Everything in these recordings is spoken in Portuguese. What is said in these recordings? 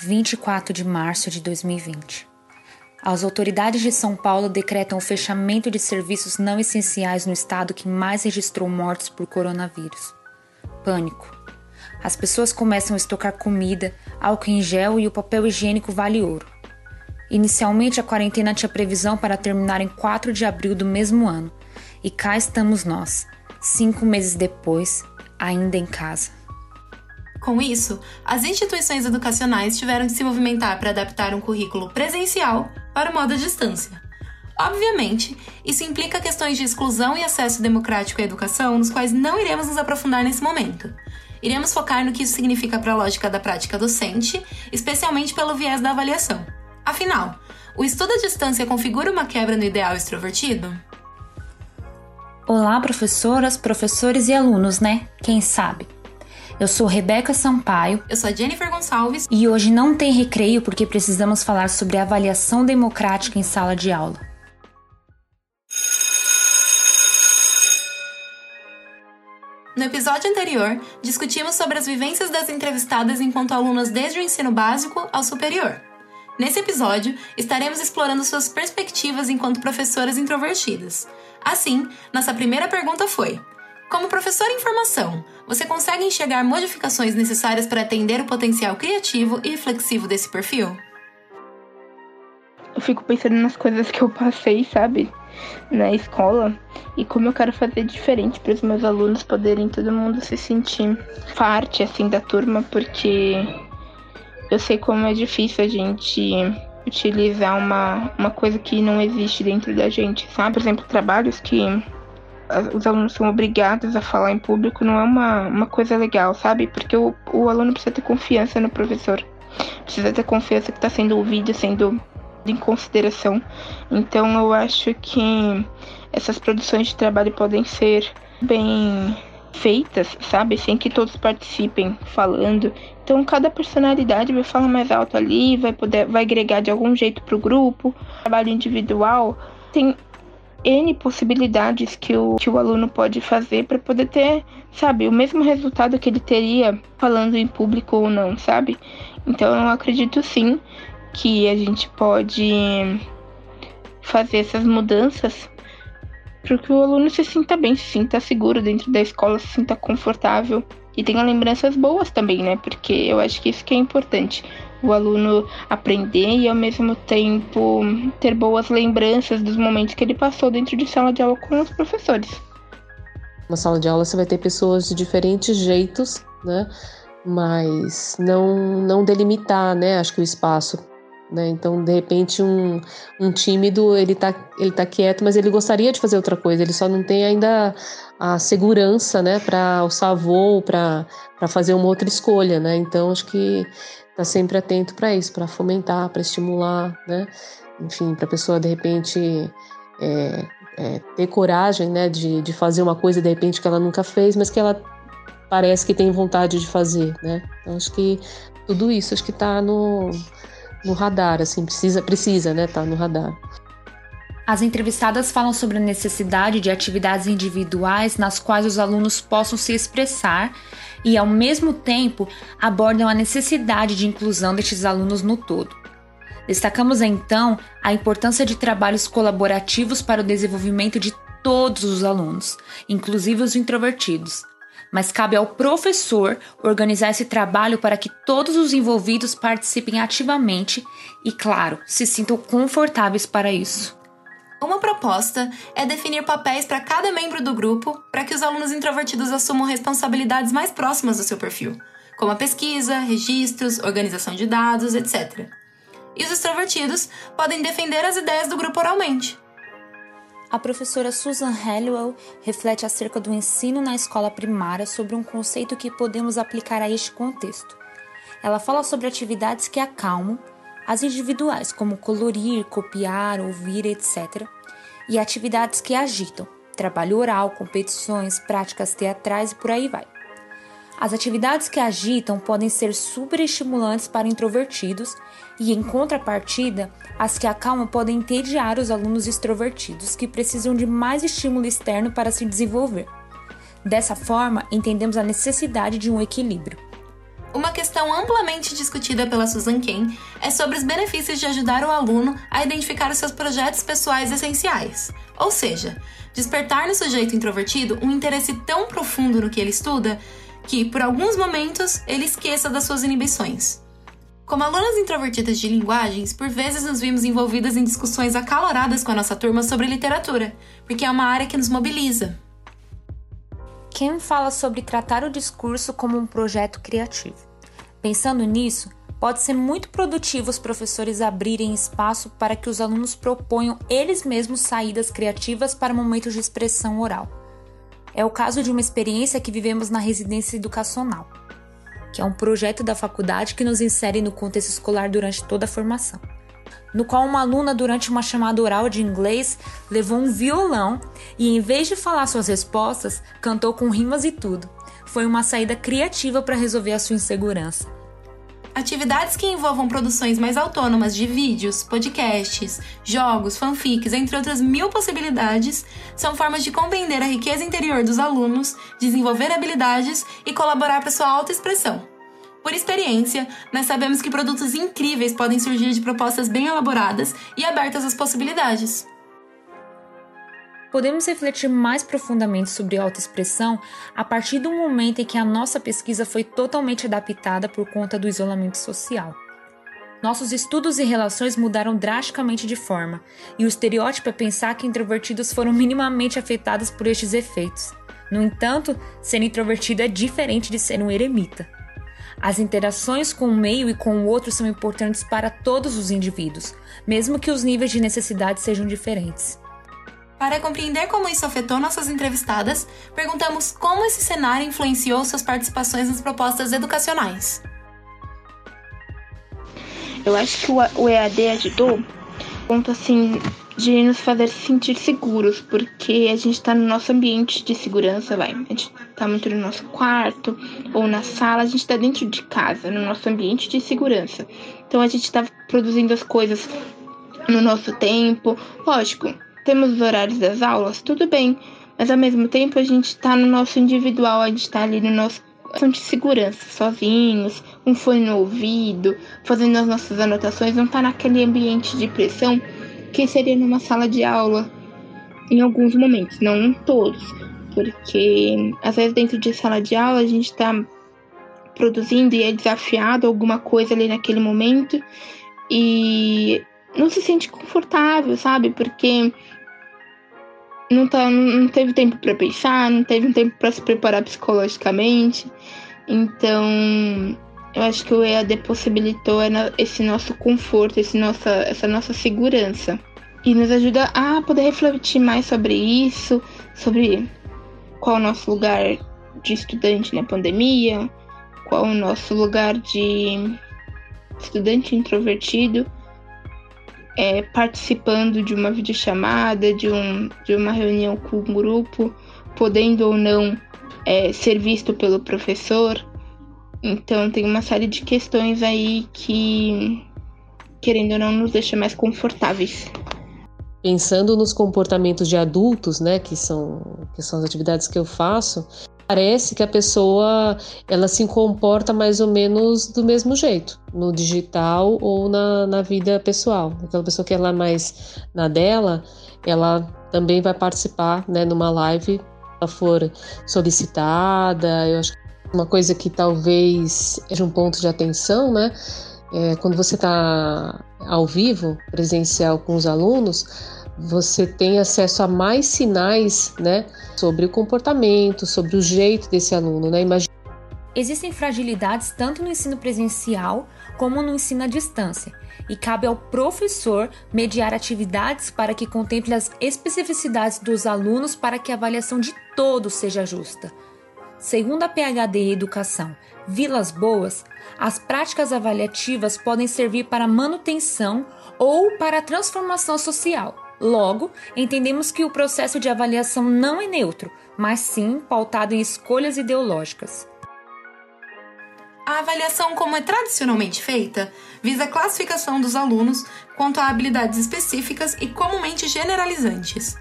24 de março de 2020. As autoridades de São Paulo decretam o fechamento de serviços não essenciais no estado que mais registrou mortes por coronavírus. Pânico. As pessoas começam a estocar comida, álcool em gel e o papel higiênico vale ouro. Inicialmente, a quarentena tinha previsão para terminar em 4 de abril do mesmo ano, e cá estamos nós, cinco meses depois, ainda em casa. Com isso, as instituições educacionais tiveram que se movimentar para adaptar um currículo presencial para o modo à distância. Obviamente, isso implica questões de exclusão e acesso democrático à educação, nos quais não iremos nos aprofundar nesse momento. Iremos focar no que isso significa para a lógica da prática docente, especialmente pelo viés da avaliação. Afinal, o estudo à distância configura uma quebra no ideal extrovertido? Olá, professoras, professores e alunos, né? Quem sabe? Eu sou Rebeca Sampaio. Eu sou a Jennifer Gonçalves. E hoje não tem recreio porque precisamos falar sobre avaliação democrática em sala de aula. No episódio anterior, discutimos sobre as vivências das entrevistadas enquanto alunas desde o ensino básico ao superior. Nesse episódio, estaremos explorando suas perspectivas enquanto professoras introvertidas. Assim, nossa primeira pergunta foi: como professor em formação, você consegue enxergar modificações necessárias para atender o potencial criativo e reflexivo desse perfil? Eu fico pensando nas coisas que eu passei, sabe, na escola e como eu quero fazer diferente para os meus alunos poderem todo mundo se sentir parte assim da turma, porque eu sei como é difícil a gente utilizar uma, uma coisa que não existe dentro da gente, sabe? Por exemplo, trabalhos que os alunos são obrigados a falar em público não é uma, uma coisa legal, sabe? Porque o, o aluno precisa ter confiança no professor, precisa ter confiança que está sendo ouvido, sendo em consideração. Então eu acho que essas produções de trabalho podem ser bem feitas, sabe? Sem que todos participem falando. Então cada personalidade vai falar mais alto ali, vai poder, vai agregar de algum jeito para o grupo. Trabalho individual tem N possibilidades que o, que o aluno pode fazer para poder ter, sabe, o mesmo resultado que ele teria falando em público ou não, sabe? Então eu acredito sim que a gente pode fazer essas mudanças para que o aluno se sinta bem, se sinta seguro dentro da escola, se sinta confortável e tenha lembranças boas também, né? Porque eu acho que isso que é importante o aluno aprender e ao mesmo tempo ter boas lembranças dos momentos que ele passou dentro de sala de aula com os professores. Na sala de aula você vai ter pessoas de diferentes jeitos, né? Mas não não delimitar, né? Acho que o espaço né? Então, de repente, um, um tímido, ele tá, ele tá quieto, mas ele gostaria de fazer outra coisa, ele só não tem ainda a segurança, né, para alçar voo, para fazer uma outra escolha, né? Então, acho que tá sempre atento para isso, para fomentar, para estimular, né? Enfim, para a pessoa, de repente, é, é, ter coragem, né, de, de fazer uma coisa, de repente, que ela nunca fez, mas que ela parece que tem vontade de fazer, né? Então, acho que tudo isso, acho que tá no no radar, assim, precisa, precisa, né, tá no radar. As entrevistadas falam sobre a necessidade de atividades individuais nas quais os alunos possam se expressar e, ao mesmo tempo, abordam a necessidade de inclusão destes alunos no todo. Destacamos então a importância de trabalhos colaborativos para o desenvolvimento de todos os alunos, inclusive os introvertidos, mas cabe ao professor organizar esse trabalho para que todos os envolvidos participem ativamente e, claro, se sintam confortáveis para isso. Uma proposta é definir papéis para cada membro do grupo para que os alunos introvertidos assumam responsabilidades mais próximas do seu perfil, como a pesquisa, registros, organização de dados, etc. E os extrovertidos podem defender as ideias do grupo oralmente. A professora Susan Halliwell reflete acerca do ensino na escola primária sobre um conceito que podemos aplicar a este contexto. Ela fala sobre atividades que acalmam, as individuais, como colorir, copiar, ouvir, etc., e atividades que agitam, trabalho oral, competições, práticas teatrais e por aí vai. As atividades que agitam podem ser superestimulantes para introvertidos e, em contrapartida, as que acalmam podem entediar os alunos extrovertidos que precisam de mais estímulo externo para se desenvolver. Dessa forma, entendemos a necessidade de um equilíbrio. Uma questão amplamente discutida pela Susan Cain é sobre os benefícios de ajudar o aluno a identificar os seus projetos pessoais essenciais, ou seja, despertar no sujeito introvertido um interesse tão profundo no que ele estuda que, por alguns momentos, ele esqueça das suas inibições. Como alunas introvertidas de linguagens, por vezes nos vimos envolvidas em discussões acaloradas com a nossa turma sobre literatura, porque é uma área que nos mobiliza. Kim fala sobre tratar o discurso como um projeto criativo. Pensando nisso, pode ser muito produtivo os professores abrirem espaço para que os alunos proponham eles mesmos saídas criativas para momentos de expressão oral. É o caso de uma experiência que vivemos na residência educacional que é um projeto da faculdade que nos insere no contexto escolar durante toda a formação. No qual uma aluna, durante uma chamada oral de inglês, levou um violão e, em vez de falar suas respostas, cantou com rimas e tudo. Foi uma saída criativa para resolver a sua insegurança. Atividades que envolvam produções mais autônomas de vídeos, podcasts, jogos, fanfics, entre outras mil possibilidades, são formas de compreender a riqueza interior dos alunos, desenvolver habilidades e colaborar para sua autoexpressão. Por experiência, nós sabemos que produtos incríveis podem surgir de propostas bem elaboradas e abertas às possibilidades podemos refletir mais profundamente sobre autoexpressão a partir do momento em que a nossa pesquisa foi totalmente adaptada por conta do isolamento social. Nossos estudos e relações mudaram drasticamente de forma, e o estereótipo é pensar que introvertidos foram minimamente afetados por estes efeitos. No entanto, ser introvertido é diferente de ser um eremita. As interações com o meio e com o outro são importantes para todos os indivíduos, mesmo que os níveis de necessidade sejam diferentes. Para compreender como isso afetou nossas entrevistadas, perguntamos como esse cenário influenciou suas participações nas propostas educacionais. Eu acho que o EAD ajudou, ponto assim, de nos fazer sentir seguros, porque a gente está no nosso ambiente de segurança, vai. A gente está muito no nosso quarto ou na sala, a gente está dentro de casa, no nosso ambiente de segurança. Então a gente está produzindo as coisas no nosso tempo. Lógico, temos os horários das aulas, tudo bem, mas ao mesmo tempo a gente está no nosso individual, a gente está ali no nosso de segurança, sozinhos, um fone no ouvido, fazendo as nossas anotações, não está naquele ambiente de pressão que seria numa sala de aula em alguns momentos, não em todos, porque às vezes dentro de sala de aula a gente está produzindo e é desafiado alguma coisa ali naquele momento. E não se sente confortável, sabe? Porque não, tá, não teve tempo para pensar, não teve tempo para se preparar psicologicamente. Então, eu acho que o EAD possibilitou esse nosso conforto, esse nossa, essa nossa segurança. E nos ajuda a poder refletir mais sobre isso, sobre qual o nosso lugar de estudante na pandemia, qual o nosso lugar de estudante introvertido é, participando de uma videochamada, de, um, de uma reunião com um grupo, podendo ou não é, ser visto pelo professor. Então tem uma série de questões aí que, querendo ou não, nos deixa mais confortáveis. Pensando nos comportamentos de adultos, né, que são, que são as atividades que eu faço, parece que a pessoa ela se comporta mais ou menos do mesmo jeito, no digital ou na, na vida pessoal. Aquela pessoa que ela é mais na dela, ela também vai participar né, numa live, ela for solicitada. Eu acho que uma coisa que talvez seja um ponto de atenção, né? É, quando você está ao vivo, presencial com os alunos, você tem acesso a mais sinais, né, sobre o comportamento, sobre o jeito desse aluno, né? Imagina... Existem fragilidades tanto no ensino presencial como no ensino à distância, e cabe ao professor mediar atividades para que contemple as especificidades dos alunos para que a avaliação de todos seja justa. Segundo a PhD Educação Vilas Boas, as práticas avaliativas podem servir para manutenção ou para transformação social Logo, entendemos que o processo de avaliação não é neutro, mas sim pautado em escolhas ideológicas. A avaliação, como é tradicionalmente feita, visa a classificação dos alunos quanto a habilidades específicas e comumente generalizantes.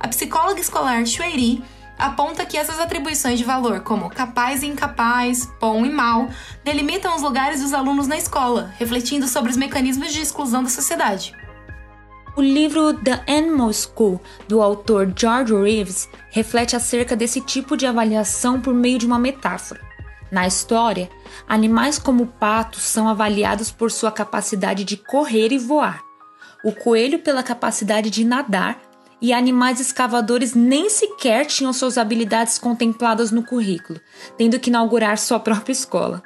A psicóloga escolar Shueri aponta que essas atribuições de valor, como capaz e incapaz, bom e mal, delimitam os lugares dos alunos na escola, refletindo sobre os mecanismos de exclusão da sociedade. O livro The Animal School, do autor George Reeves, reflete acerca desse tipo de avaliação por meio de uma metáfora. Na história, animais como patos são avaliados por sua capacidade de correr e voar, o coelho pela capacidade de nadar e animais escavadores nem sequer tinham suas habilidades contempladas no currículo, tendo que inaugurar sua própria escola.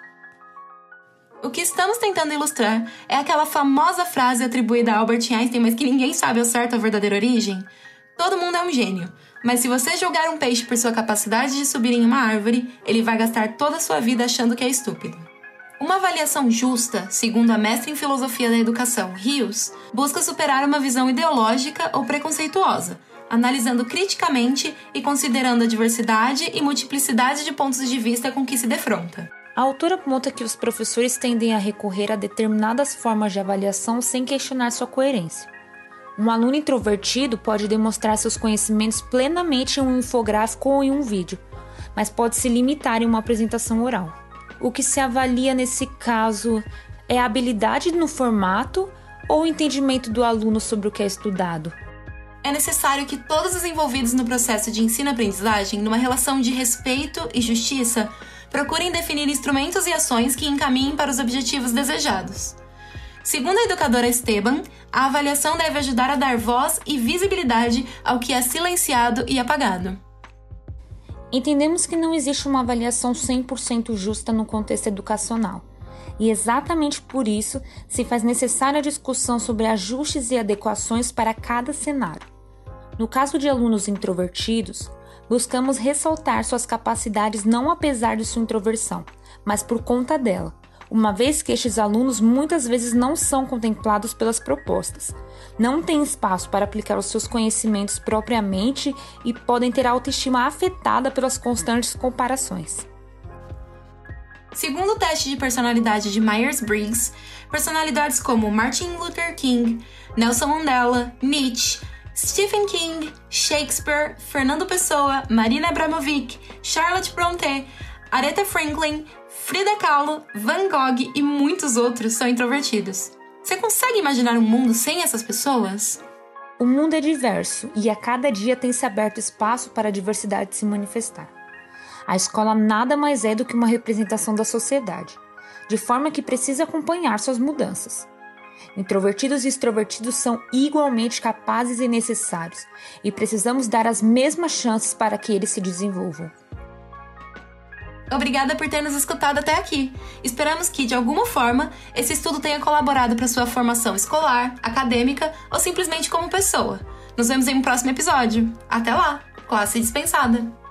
O que estamos tentando ilustrar é aquela famosa frase atribuída a Albert Einstein, mas que ninguém sabe ao certo a verdadeira origem. Todo mundo é um gênio, mas se você julgar um peixe por sua capacidade de subir em uma árvore, ele vai gastar toda a sua vida achando que é estúpido. Uma avaliação justa, segundo a mestra em filosofia da educação, Rios, busca superar uma visão ideológica ou preconceituosa, analisando criticamente e considerando a diversidade e multiplicidade de pontos de vista com que se defronta. A autora aponta que os professores tendem a recorrer a determinadas formas de avaliação sem questionar sua coerência. Um aluno introvertido pode demonstrar seus conhecimentos plenamente em um infográfico ou em um vídeo, mas pode se limitar em uma apresentação oral. O que se avalia nesse caso é a habilidade no formato ou o entendimento do aluno sobre o que é estudado. É necessário que todos os envolvidos no processo de ensino-aprendizagem, numa relação de respeito e justiça, procurem definir instrumentos e ações que encaminhem para os objetivos desejados. Segundo a educadora Esteban, a avaliação deve ajudar a dar voz e visibilidade ao que é silenciado e apagado. Entendemos que não existe uma avaliação 100% justa no contexto educacional. E exatamente por isso se faz necessária a discussão sobre ajustes e adequações para cada cenário. No caso de alunos introvertidos, buscamos ressaltar suas capacidades não apesar de sua introversão, mas por conta dela, uma vez que estes alunos muitas vezes não são contemplados pelas propostas, não têm espaço para aplicar os seus conhecimentos propriamente e podem ter a autoestima afetada pelas constantes comparações. Segundo o teste de personalidade de Myers-Briggs, personalidades como Martin Luther King, Nelson Mandela, Nietzsche, Stephen King, Shakespeare, Fernando Pessoa, Marina Abramovic, Charlotte Brontë, Aretha Franklin, Frida Kahlo, Van Gogh e muitos outros são introvertidos. Você consegue imaginar um mundo sem essas pessoas? O mundo é diverso e a cada dia tem se aberto espaço para a diversidade se manifestar. A escola nada mais é do que uma representação da sociedade, de forma que precisa acompanhar suas mudanças. Introvertidos e extrovertidos são igualmente capazes e necessários, e precisamos dar as mesmas chances para que eles se desenvolvam. Obrigada por ter nos escutado até aqui. Esperamos que, de alguma forma, esse estudo tenha colaborado para sua formação escolar, acadêmica ou simplesmente como pessoa. Nos vemos em um próximo episódio. Até lá! Classe dispensada!